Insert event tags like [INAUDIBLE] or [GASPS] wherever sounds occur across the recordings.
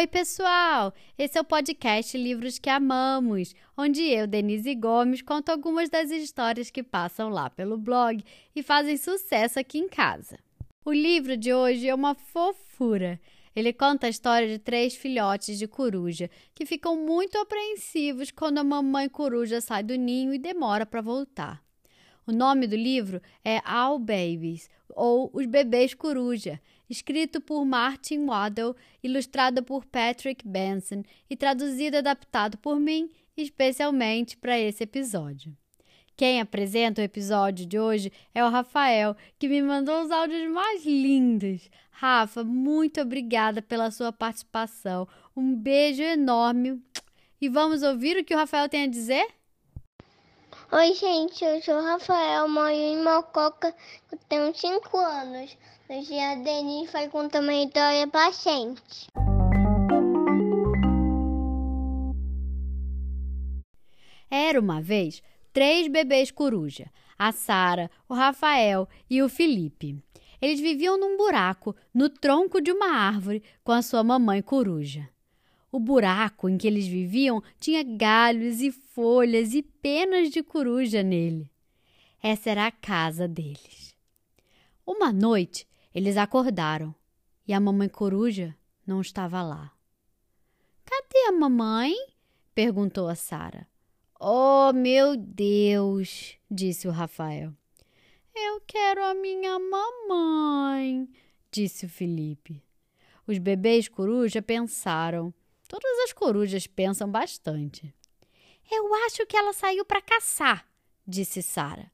Oi, pessoal! Esse é o podcast Livros que Amamos, onde eu, Denise Gomes, conto algumas das histórias que passam lá pelo blog e fazem sucesso aqui em casa. O livro de hoje é uma fofura. Ele conta a história de três filhotes de coruja que ficam muito apreensivos quando a mamãe coruja sai do ninho e demora para voltar. O nome do livro é All Babies, ou Os Bebês Coruja, escrito por Martin Waddell, ilustrado por Patrick Benson e traduzido e adaptado por mim, especialmente para esse episódio. Quem apresenta o episódio de hoje é o Rafael, que me mandou os áudios mais lindos. Rafa, muito obrigada pela sua participação. Um beijo enorme. E vamos ouvir o que o Rafael tem a dizer? Oi, gente, eu sou o Rafael, moro em Mococa, eu tenho 5 anos. Hoje a Denise vai contar uma história pra gente. Era uma vez três bebês coruja: a Sara, o Rafael e o Felipe. Eles viviam num buraco no tronco de uma árvore com a sua mamãe coruja. O buraco em que eles viviam tinha galhos e folhas e penas de coruja nele. Essa era a casa deles. Uma noite, eles acordaram e a mamãe coruja não estava lá. Cadê a mamãe? perguntou a Sara. Oh, meu Deus, disse o Rafael. Eu quero a minha mamãe, disse o Felipe. Os bebês coruja pensaram Todas as corujas pensam bastante. Eu acho que ela saiu para caçar, disse Sara.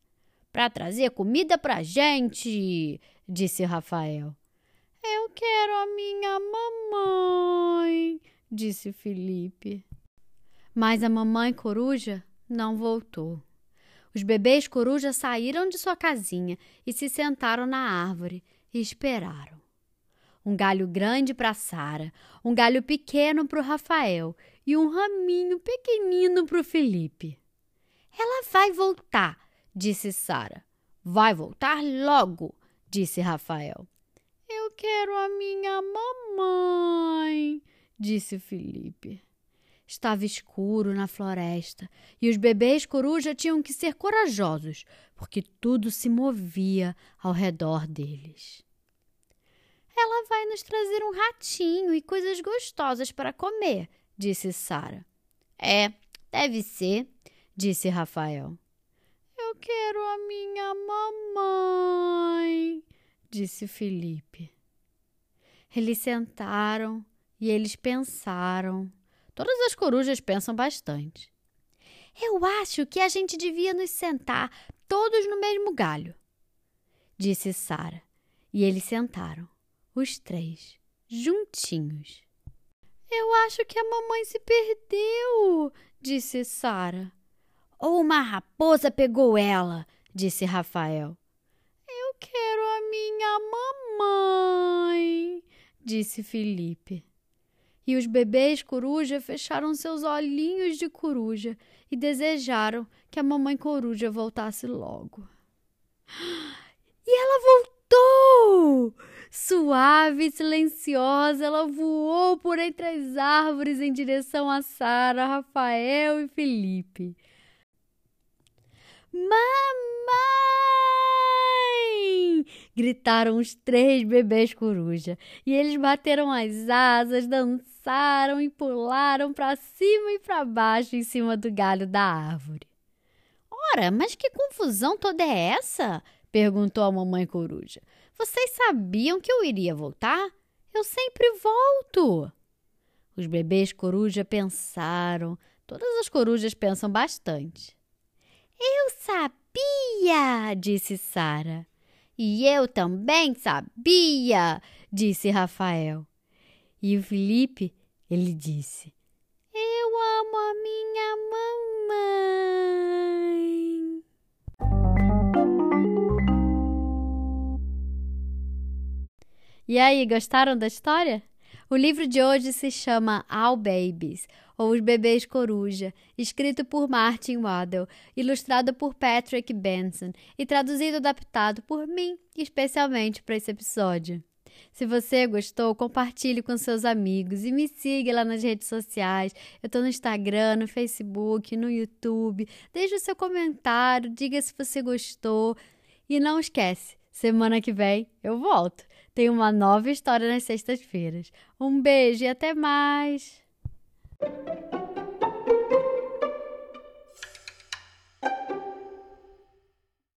Para trazer comida para gente, disse Rafael. Eu quero a minha mamãe, disse Felipe. Mas a mamãe coruja não voltou. Os bebês coruja saíram de sua casinha e se sentaram na árvore e esperaram um galho grande para Sara, um galho pequeno para o Rafael e um raminho pequenino para o Felipe. Ela vai voltar, disse Sara. Vai voltar logo, disse Rafael. Eu quero a minha mamãe, disse Felipe. Estava escuro na floresta e os bebês coruja tinham que ser corajosos, porque tudo se movia ao redor deles. Ela vai nos trazer um ratinho e coisas gostosas para comer, disse Sara. É, deve ser, disse Rafael. Eu quero a minha mamãe, disse Felipe. Eles sentaram e eles pensaram. Todas as corujas pensam bastante. Eu acho que a gente devia nos sentar todos no mesmo galho, disse Sara. E eles sentaram os três, juntinhos. Eu acho que a mamãe se perdeu, disse Sara. Ou uma raposa pegou ela, disse Rafael. Eu quero a minha mamãe, disse Felipe. E os bebês coruja fecharam seus olhinhos de coruja e desejaram que a mamãe coruja voltasse logo. [GASPS] E ela voltou! Suave e silenciosa, ela voou por entre as árvores em direção a Sara, Rafael e Felipe. Mamãe! gritaram os três bebês coruja, e eles bateram as asas, dançaram e pularam para cima e para baixo em cima do galho da árvore. Ora, mas que confusão toda é essa? perguntou a mamãe coruja. Vocês sabiam que eu iria voltar? Eu sempre volto. Os bebês coruja pensaram. Todas as corujas pensam bastante. Eu sabia, disse Sara. E eu também sabia, disse Rafael. E o Felipe, ele disse: Eu amo a minha mamãe. E aí, gostaram da história? O livro de hoje se chama All Babies, ou Os Bebês Coruja, escrito por Martin Waddell, ilustrado por Patrick Benson e traduzido e adaptado por mim, especialmente para esse episódio. Se você gostou, compartilhe com seus amigos e me siga lá nas redes sociais. Eu estou no Instagram, no Facebook, no YouTube. Deixe o seu comentário, diga se você gostou. E não esquece, semana que vem eu volto tem uma nova história nas sextas-feiras. Um beijo e até mais!